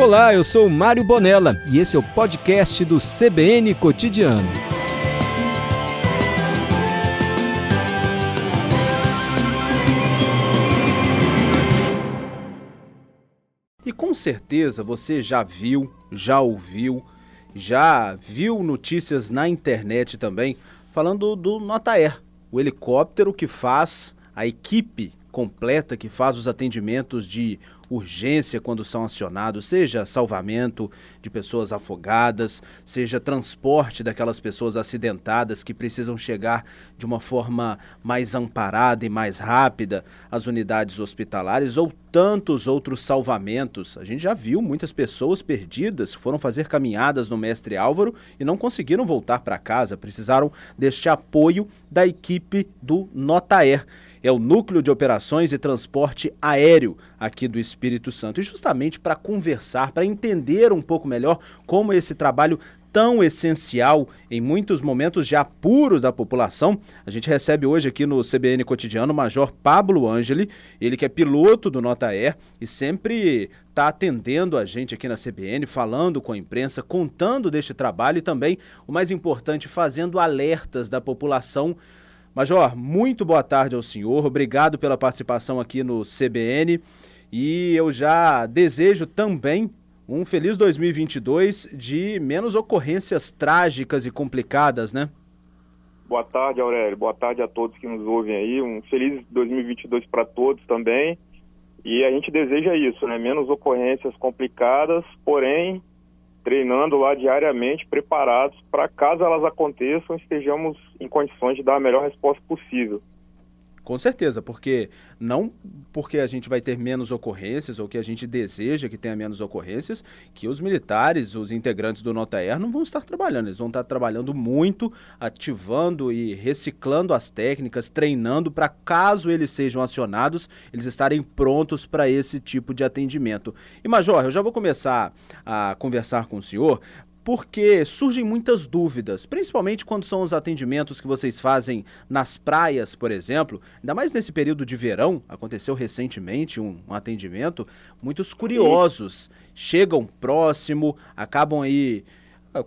Olá, eu sou Mário Bonella e esse é o podcast do CBN Cotidiano. E com certeza você já viu, já ouviu, já viu notícias na internet também falando do Notaer, o helicóptero que faz a equipe completa que faz os atendimentos de urgência quando são acionados, seja salvamento de pessoas afogadas, seja transporte daquelas pessoas acidentadas que precisam chegar de uma forma mais amparada e mais rápida às unidades hospitalares ou tantos outros salvamentos. A gente já viu muitas pessoas perdidas que foram fazer caminhadas no Mestre Álvaro e não conseguiram voltar para casa, precisaram deste apoio da equipe do Notaer é o Núcleo de Operações e Transporte Aéreo aqui do Espírito Santo. E justamente para conversar, para entender um pouco melhor como esse trabalho tão essencial em muitos momentos de apuro da população. A gente recebe hoje aqui no CBN Cotidiano o Major Pablo Angeli, ele que é piloto do Nota Air e sempre está atendendo a gente aqui na CBN, falando com a imprensa, contando deste trabalho e também, o mais importante, fazendo alertas da população Major, muito boa tarde ao senhor, obrigado pela participação aqui no CBN e eu já desejo também um feliz 2022 de menos ocorrências trágicas e complicadas, né? Boa tarde, Aurélio. Boa tarde a todos que nos ouvem aí. Um feliz 2022 para todos também. E a gente deseja isso, né? Menos ocorrências complicadas, porém treinando lá diariamente, preparados para caso elas aconteçam, estejamos em condições de dar a melhor resposta possível. Com certeza, porque não porque a gente vai ter menos ocorrências ou que a gente deseja que tenha menos ocorrências, que os militares, os integrantes do Nota não vão estar trabalhando. Eles vão estar trabalhando muito, ativando e reciclando as técnicas, treinando para caso eles sejam acionados, eles estarem prontos para esse tipo de atendimento. E Major, eu já vou começar a conversar com o senhor porque surgem muitas dúvidas, principalmente quando são os atendimentos que vocês fazem nas praias, por exemplo. Ainda mais nesse período de verão, aconteceu recentemente um, um atendimento. Muitos curiosos chegam próximo, acabam aí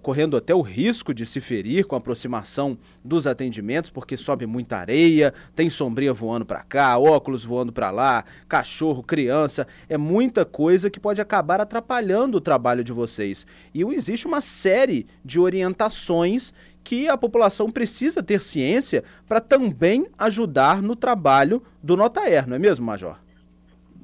correndo até o risco de se ferir com a aproximação dos atendimentos, porque sobe muita areia, tem sombrinha voando para cá, óculos voando para lá, cachorro, criança, é muita coisa que pode acabar atrapalhando o trabalho de vocês. E existe uma série de orientações que a população precisa ter ciência para também ajudar no trabalho do Notaer, não é mesmo, Major?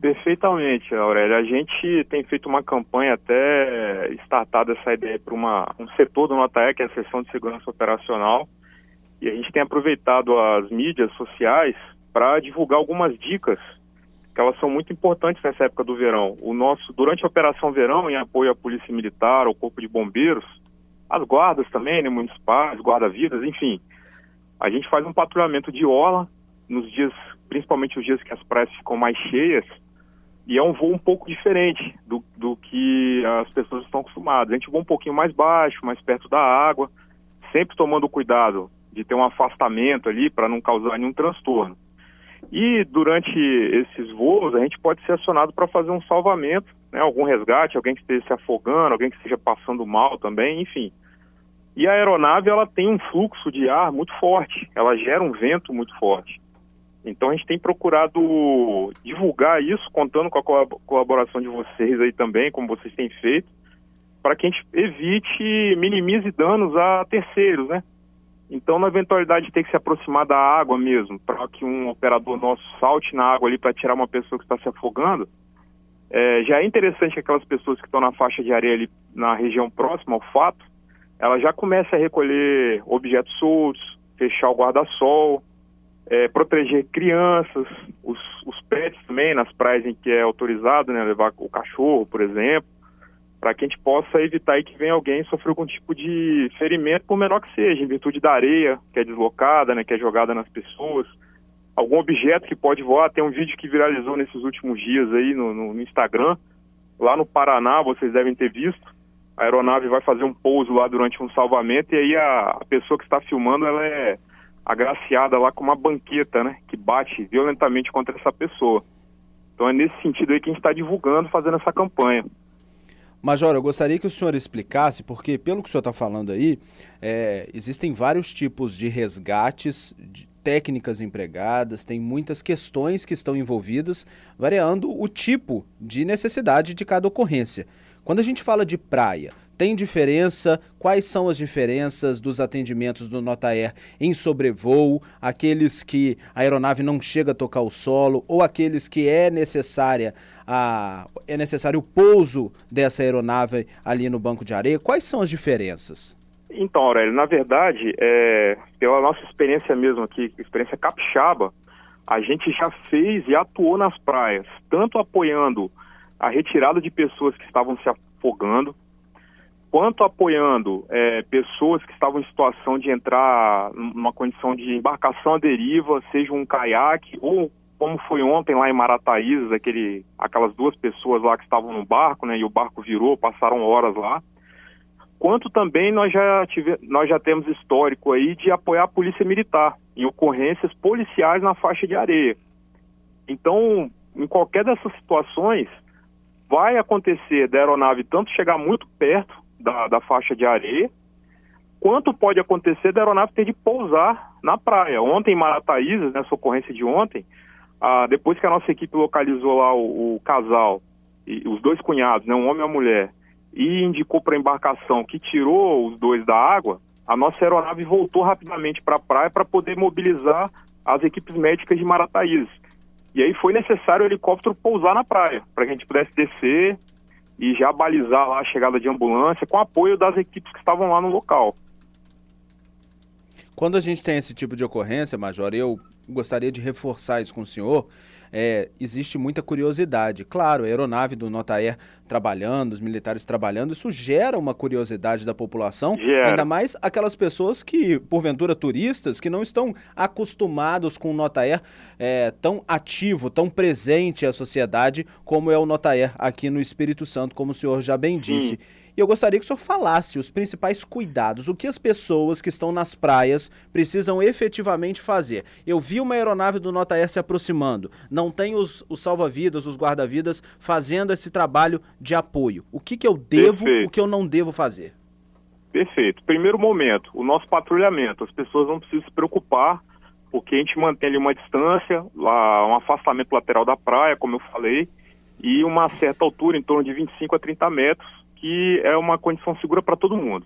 Perfeitamente, Aurélia. A gente tem feito uma campanha até startada essa ideia para um setor do NOTAE, que é a seção de segurança operacional, e a gente tem aproveitado as mídias sociais para divulgar algumas dicas que elas são muito importantes nessa época do verão. O nosso durante a operação verão, em apoio à polícia militar, ao corpo de bombeiros, as guardas também, né, municipais, guarda-vidas, enfim, a gente faz um patrulhamento de orla nos dias, principalmente os dias que as praias ficam mais cheias e é um voo um pouco diferente do, do que as pessoas estão acostumadas. A gente voa um pouquinho mais baixo, mais perto da água, sempre tomando cuidado de ter um afastamento ali para não causar nenhum transtorno. E durante esses voos, a gente pode ser acionado para fazer um salvamento, né, algum resgate, alguém que esteja se afogando, alguém que esteja passando mal também, enfim. E a aeronave ela tem um fluxo de ar muito forte, ela gera um vento muito forte. Então a gente tem procurado divulgar isso, contando com a colaboração de vocês aí também, como vocês têm feito, para que a gente evite, minimize danos a terceiros, né? Então, na eventualidade de ter que se aproximar da água mesmo, para que um operador nosso salte na água ali para tirar uma pessoa que está se afogando, é, já é interessante que aquelas pessoas que estão na faixa de areia ali na região próxima ao fato, ela já comece a recolher objetos soltos, fechar o guarda-sol, é, proteger crianças, os, os pets também, nas praias em que é autorizado, né, levar o cachorro, por exemplo, para que a gente possa evitar que venha alguém sofrer algum tipo de ferimento, por menor que seja, em virtude da areia que é deslocada, né, que é jogada nas pessoas, algum objeto que pode voar. Tem um vídeo que viralizou nesses últimos dias aí no, no, no Instagram, lá no Paraná, vocês devem ter visto. A aeronave vai fazer um pouso lá durante um salvamento e aí a, pessoa que está filmando, ela é agraciada lá com uma banqueta, né, que bate violentamente contra essa pessoa. Então é nesse sentido aí que a gente está divulgando, fazendo essa campanha. Major, eu gostaria que o senhor explicasse, porque pelo que o senhor está falando aí, é, existem vários tipos de resgates, de técnicas empregadas, tem muitas questões que estão envolvidas, variando o tipo de necessidade de cada ocorrência. Quando a gente fala de praia, tem diferença? Quais são as diferenças dos atendimentos do Notaer em sobrevoo, aqueles que a aeronave não chega a tocar o solo ou aqueles que é necessária a, é necessário o pouso dessa aeronave ali no banco de areia? Quais são as diferenças? Então, Aurélio, na verdade, é, pela nossa experiência mesmo aqui, experiência capixaba, a gente já fez e atuou nas praias, tanto apoiando a retirada de pessoas que estavam se afogando, quanto apoiando é, pessoas que estavam em situação de entrar numa condição de embarcação à deriva, seja um caiaque ou como foi ontem lá em Marataízes, aquele, aquelas duas pessoas lá que estavam no barco, né, e o barco virou, passaram horas lá. Quanto também nós já, tive, nós já temos histórico aí de apoiar a polícia militar em ocorrências policiais na faixa de areia. Então, em qualquer dessas situações, vai acontecer da aeronave tanto chegar muito perto da, da faixa de areia, quanto pode acontecer da aeronave ter de pousar na praia. Ontem em Marataízes, nessa ocorrência de ontem, ah, depois que a nossa equipe localizou lá o, o casal, e, os dois cunhados, né, um homem e uma mulher, e indicou para a embarcação que tirou os dois da água, a nossa aeronave voltou rapidamente para a praia para poder mobilizar as equipes médicas de Marataízes. E aí foi necessário o helicóptero pousar na praia, para que a gente pudesse descer e já balizar lá a chegada de ambulância com apoio das equipes que estavam lá no local. Quando a gente tem esse tipo de ocorrência, Major, eu gostaria de reforçar isso com o senhor. É, existe muita curiosidade. Claro, a aeronave do Notaer trabalhando, os militares trabalhando, isso gera uma curiosidade da população, ainda mais aquelas pessoas que, porventura, turistas, que não estão acostumados com o Notaer é, tão ativo, tão presente à sociedade como é o Notaer aqui no Espírito Santo, como o senhor já bem disse. Sim. E eu gostaria que o senhor falasse os principais cuidados, o que as pessoas que estão nas praias precisam efetivamente fazer. Eu vi uma aeronave do Nota Air se aproximando, não tem os, os salva-vidas, os guarda-vidas fazendo esse trabalho de apoio. O que, que eu devo, Perfeito. o que eu não devo fazer? Perfeito. Primeiro momento, o nosso patrulhamento. As pessoas não precisam se preocupar, porque a gente mantém ali uma distância, lá, um afastamento lateral da praia, como eu falei, e uma certa altura, em torno de 25 a 30 metros, que é uma condição segura para todo mundo.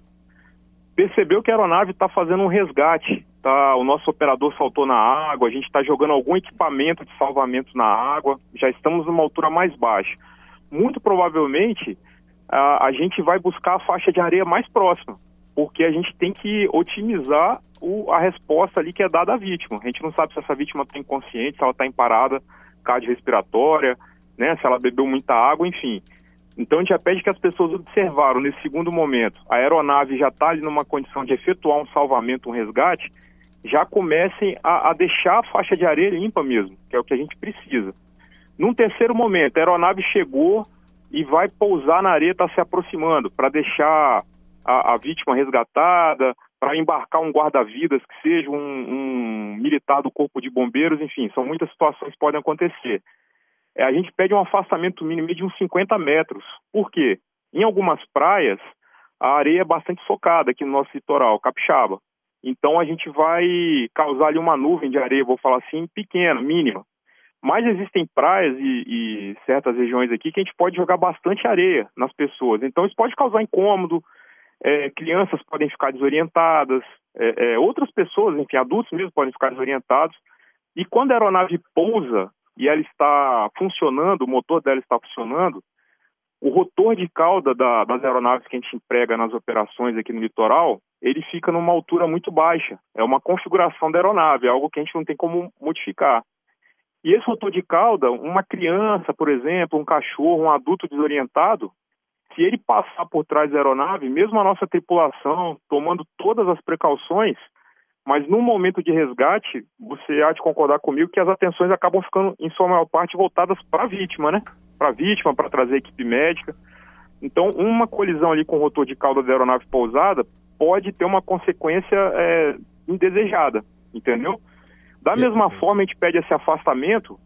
Percebeu que a aeronave está fazendo um resgate, tá? o nosso operador saltou na água, a gente está jogando algum equipamento de salvamento na água, já estamos numa altura mais baixa. Muito provavelmente a, a gente vai buscar a faixa de areia mais próxima, porque a gente tem que otimizar o, a resposta ali que é dada à vítima. A gente não sabe se essa vítima está inconsciente, se ela está em parada cardiorrespiratória, né, se ela bebeu muita água, enfim. Então a gente já pede que as pessoas observaram nesse segundo momento, a aeronave já está ali numa condição de efetuar um salvamento, um resgate, já comecem a, a, deixar a faixa de areia limpa mesmo, que é o que a gente precisa. Num terceiro momento, a aeronave chegou e vai pousar na areia, está se aproximando, para deixar a, a, vítima resgatada, para embarcar um guarda-vidas, que seja um, um militar do corpo de bombeiros, enfim, são muitas situações que podem acontecer. É, a gente pede um afastamento mínimo de uns 50 metros. Por quê? Em algumas praias, a areia é bastante socada aqui no nosso litoral, capixaba. Então a gente vai causar ali uma nuvem de areia, vou falar assim, pequena, mínima. Mas existem praias e, e, certas regiões aqui que a gente pode jogar bastante areia nas pessoas. Então isso pode causar incômodo, é, crianças podem ficar desorientadas, é, é, outras pessoas, enfim, adultos mesmo podem ficar desorientados. E quando a aeronave pousa e ela está funcionando, o motor dela está funcionando, o rotor de cauda da, das aeronaves que a gente emprega nas operações aqui no litoral, ele fica numa altura muito baixa. É uma configuração da aeronave, é algo que a gente não tem como modificar. E esse rotor de cauda, uma criança, por exemplo, um cachorro, um adulto desorientado, se ele passar por trás da aeronave, mesmo a nossa tripulação tomando todas as precauções, mas no momento de resgate, você há de concordar comigo que as atenções acabam ficando, em sua maior parte, voltadas para a vítima, né? Para a vítima, para trazer a equipe médica. Então, uma colisão ali com o rotor de cauda da aeronave pousada pode ter uma consequência é, indesejada, entendeu? Da mesma forma, a gente pede esse afastamento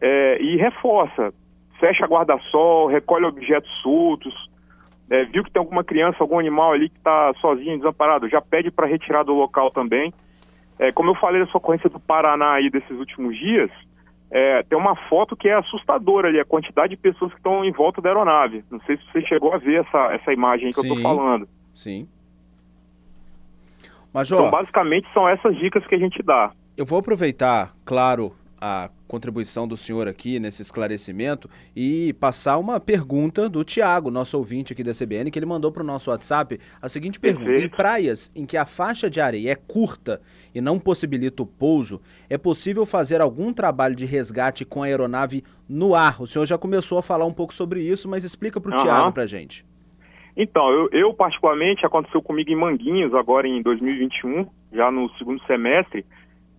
é, e reforça. Fecha guarda-sol, recolhe objetos soltos, é, viu que tem alguma criança, algum animal ali que está sozinho, desamparado, já pede para retirar do local também. É, como eu falei dessa ocorrência do Paraná aí desses últimos dias, é, tem uma foto que é assustadora ali, a quantidade de pessoas que estão em volta da aeronave. Não sei se você chegou a ver essa, essa imagem que sim, eu estou falando. Sim. Major, então, basicamente, são essas dicas que a gente dá. Eu vou aproveitar, claro, a contribuição do senhor aqui nesse esclarecimento e passar uma pergunta do Tiago, nosso ouvinte aqui da CBN, que ele mandou para o nosso WhatsApp a seguinte pergunta: Perfeito. Em praias em que a faixa de areia é curta e não possibilita o pouso, é possível fazer algum trabalho de resgate com a aeronave no ar? O senhor já começou a falar um pouco sobre isso, mas explica para o uhum. Tiago para gente. Então, eu, eu, particularmente, aconteceu comigo em Manguinhos, agora em 2021, já no segundo semestre.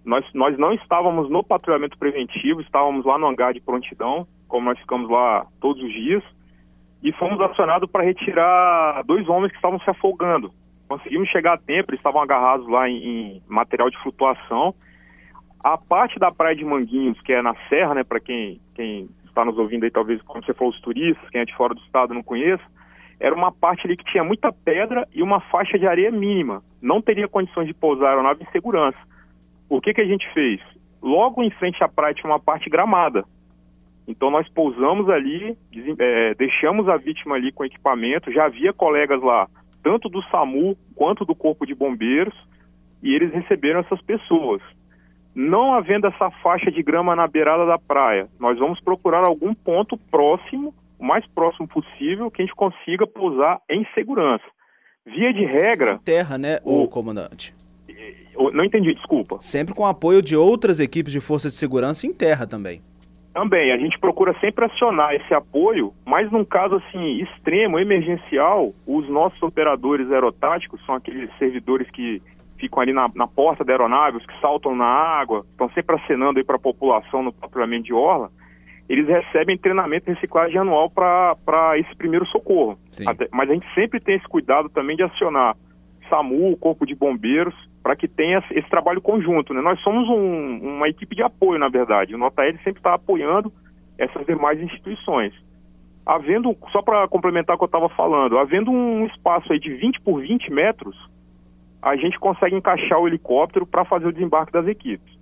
Nós, nós não estávamos no patrulhamento preventivo, estávamos lá no hangar de prontidão, como nós ficamos lá todos os dias, e fomos acionados para retirar dois homens que estavam se afogando. Conseguimos chegar a tempo, eles estavam agarrados lá em, em material de flutuação. A parte da praia de Manguinhos, que é na serra, né, para quem, quem está nos ouvindo aí, talvez, como você falou, os turistas, quem é de fora do estado não conheça, era uma parte ali que tinha muita pedra e uma faixa de areia mínima. Não teria condições de pousar a aeronave em segurança. O que, que a gente fez? Logo em frente à praia tinha uma parte gramada. Então nós pousamos ali, é, deixamos a vítima ali com equipamento, já havia colegas lá, tanto do SAMU quanto do Corpo de Bombeiros, e eles receberam essas pessoas. Não havendo essa faixa de grama na beirada da praia, nós vamos procurar algum ponto próximo o mais próximo possível que a gente consiga pousar em segurança. Via de regra. Sem terra, né, o, o comandante? Não entendi, desculpa. Sempre com apoio de outras equipes de força de segurança em terra também. Também, a gente procura sempre acionar esse apoio, mas num caso assim extremo, emergencial, os nossos operadores aerotáticos são aqueles servidores que ficam ali na, na porta da aeronave, os que saltam na água, estão sempre acenando aí para a população no patrulhamento de orla eles recebem treinamento de reciclagem anual para esse primeiro socorro. Até, mas a gente sempre tem esse cuidado também de acionar SAMU, Corpo de Bombeiros, para que tenha esse trabalho conjunto. Né? Nós somos um, uma equipe de apoio, na verdade. O Nota L sempre está apoiando essas demais instituições. Havendo, só para complementar o que eu estava falando, havendo um espaço aí de 20 por 20 metros, a gente consegue encaixar o helicóptero para fazer o desembarque das equipes.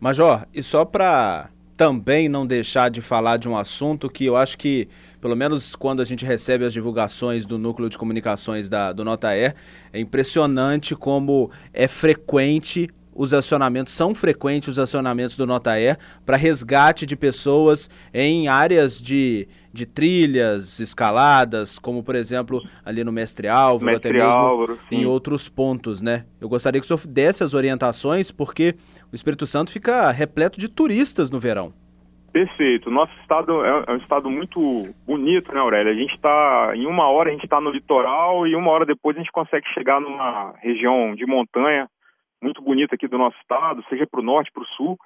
Major, e só para também não deixar de falar de um assunto que eu acho que, pelo menos quando a gente recebe as divulgações do núcleo de comunicações da, do Nota Air, é impressionante como é frequente os acionamentos, são frequentes os acionamentos do Nota Air para resgate de pessoas em áreas de de trilhas, escaladas, como por exemplo ali no Mestre Álvaro, Mestre até mesmo Álvaro, em outros pontos, né? Eu gostaria que o senhor desse as orientações, porque o Espírito Santo fica repleto de turistas no verão. Perfeito. Nosso estado é, é um estado muito bonito, né, Aurélia? A gente está, em uma hora a gente está no litoral e uma hora depois a gente consegue chegar numa região de montanha muito bonita aqui do nosso estado, seja para o norte, para o sul,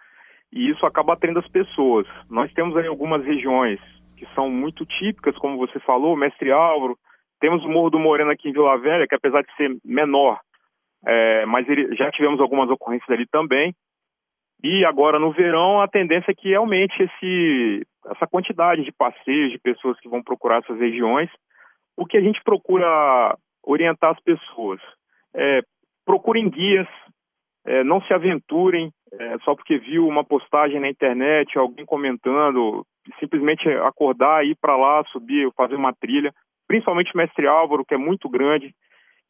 e isso acaba atraindo as pessoas. Nós temos aí algumas regiões que são muito típicas, como você falou, Mestre Álvaro. Temos o Morro do Moreno aqui em Vila Velha, que apesar de ser menor, é, mas ele, já tivemos algumas ocorrências ali também. E agora no verão a tendência é que aumente esse, essa quantidade de passeios, de pessoas que vão procurar essas regiões. O que a gente procura orientar as pessoas? É, procurem guias, é, não se aventurem é, só porque viu uma postagem na internet, alguém comentando, simplesmente acordar, ir para lá, subir, fazer uma trilha, principalmente Mestre Álvaro, que é muito grande.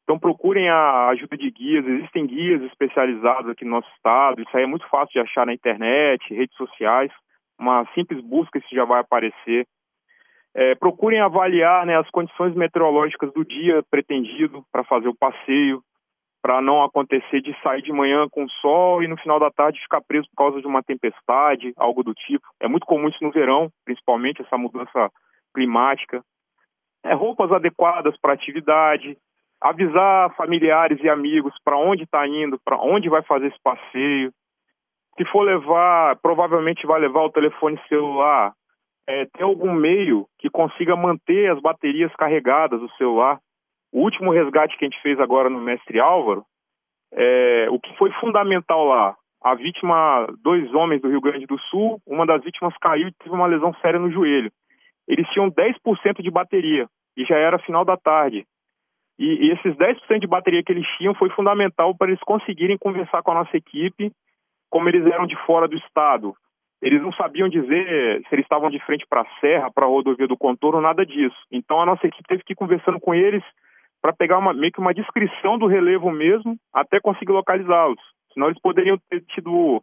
Então procurem a ajuda de guias, existem guias especializados aqui no nosso estado, isso aí é muito fácil de achar na internet, redes sociais, uma simples busca isso já vai aparecer. É, procurem avaliar né, as condições meteorológicas do dia pretendido para fazer o passeio, para não acontecer de sair de manhã com sol e no final da tarde ficar preso por causa de uma tempestade, algo do tipo. É muito comum isso no verão, principalmente essa mudança climática. É, roupas adequadas para atividade, avisar familiares e amigos para onde está indo, para onde vai fazer esse passeio. Se for levar, provavelmente vai levar o telefone celular. É, tem algum meio que consiga manter as baterias carregadas do celular o último resgate que a gente fez agora no Mestre Álvaro, é, o que foi fundamental lá, a vítima, dois homens do Rio Grande do Sul, uma das vítimas caiu e teve uma lesão séria no joelho. Eles tinham 10% de bateria. e já era final da tarde. E, e esses 10% de bateria que eles tinham foi fundamental para eles conseguirem conversar com a nossa equipe, como eles eram de fora do estado. Eles não sabiam dizer se eles estavam de frente para a serra, para a rodovia do contorno, nada disso. Então a nossa equipe teve que ir conversando com eles para pegar uma, meio que uma descrição do relevo mesmo, até conseguir localizá-los. Senão eles poderiam ter tido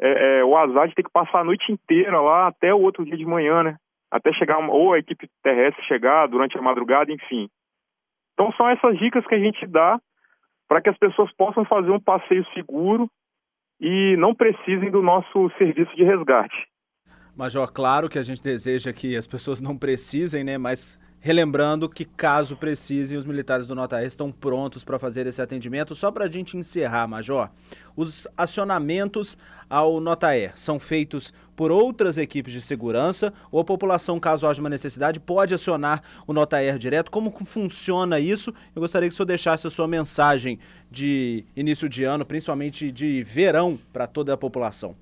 é, é, o azar de ter que passar a noite inteira lá até o outro dia de manhã, né? Até chegar, ou a equipe terrestre chegar durante a madrugada, enfim. Então são essas dicas que a gente dá para que as pessoas possam fazer um passeio seguro e não precisem do nosso serviço de resgate. Major, claro que a gente deseja que as pessoas não precisem, né? Mas Relembrando que, caso precisem, os militares do Nota R estão prontos para fazer esse atendimento. Só para a gente encerrar, Major, os acionamentos ao Nota R são feitos por outras equipes de segurança ou a população, caso haja uma necessidade, pode acionar o Nota R direto? Como funciona isso? Eu gostaria que o senhor deixasse a sua mensagem de início de ano, principalmente de verão, para toda a população.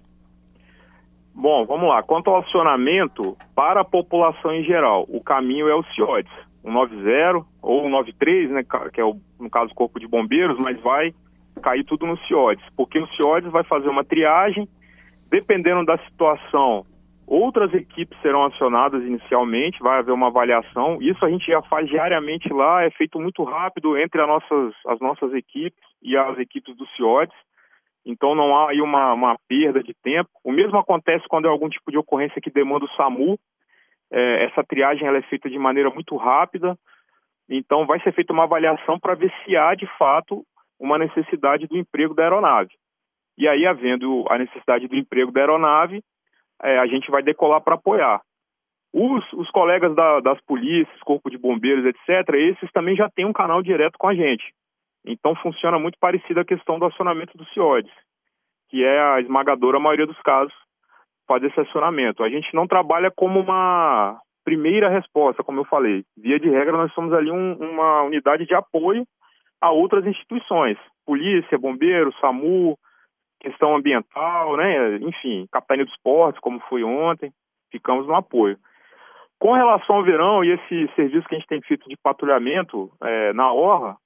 Bom, vamos lá. Quanto ao acionamento, para a população em geral, o caminho é o CIODES, o 90 ou o 93, né, que é o, no caso o Corpo de Bombeiros, mas vai cair tudo no CIODES, porque o CIODES vai fazer uma triagem, dependendo da situação, outras equipes serão acionadas inicialmente, vai haver uma avaliação, isso a gente já faz diariamente lá, é feito muito rápido entre as nossas, as nossas equipes e as equipes do CIODES, então não há aí uma, uma perda de tempo. O mesmo acontece quando é algum tipo de ocorrência que demanda o SAMU. É, essa triagem ela é feita de maneira muito rápida. Então vai ser feita uma avaliação para ver se há de fato uma necessidade do emprego da aeronave. E aí, havendo a necessidade do emprego da aeronave, é, a gente vai decolar para apoiar. Os, os colegas da, das polícias, corpo de bombeiros, etc., esses também já têm um canal direto com a gente. Então funciona muito parecido a questão do acionamento do CIODES, que é a esmagadora maioria dos casos fazer esse acionamento. A gente não trabalha como uma primeira resposta, como eu falei. Via de regra, nós somos ali um, uma unidade de apoio a outras instituições, polícia, bombeiro, SAMU, questão ambiental, né? enfim, capitania dos portos, como foi ontem, ficamos no apoio. Com relação ao verão e esse serviço que a gente tem feito de patrulhamento é, na orla,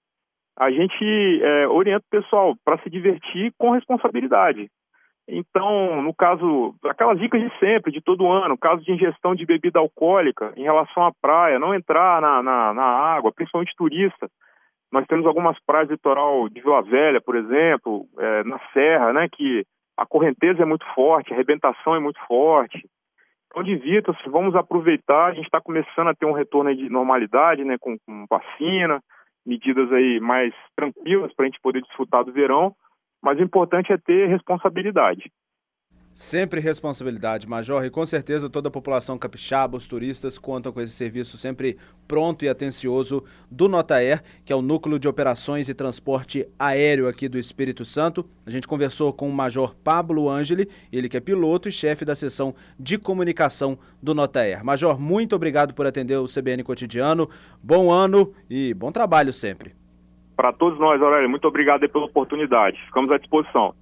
a gente é, orienta o pessoal para se divertir com responsabilidade. Então, no caso, aquelas dicas de sempre, de todo ano, caso de ingestão de bebida alcoólica em relação à praia, não entrar na, na, na água, principalmente turista. Nós temos algumas praias litoral de Vila Velha, por exemplo, é, na Serra, né, que a correnteza é muito forte, a arrebentação é muito forte. Então, divirta-se, vamos aproveitar. A gente está começando a ter um retorno de normalidade, né, com, com vacina medidas aí mais tranquilas para a gente poder desfrutar do verão, mas o importante é ter responsabilidade. Sempre responsabilidade, Major, e com certeza toda a população capixaba, os turistas, contam com esse serviço sempre pronto e atencioso do Notaer, que é o Núcleo de Operações e Transporte Aéreo aqui do Espírito Santo. A gente conversou com o Major Pablo Angeli, ele que é piloto e chefe da seção de comunicação do Notaer. Major, muito obrigado por atender o CBN Cotidiano, bom ano e bom trabalho sempre. Para todos nós, Aurélio, muito obrigado pela oportunidade. Ficamos à disposição.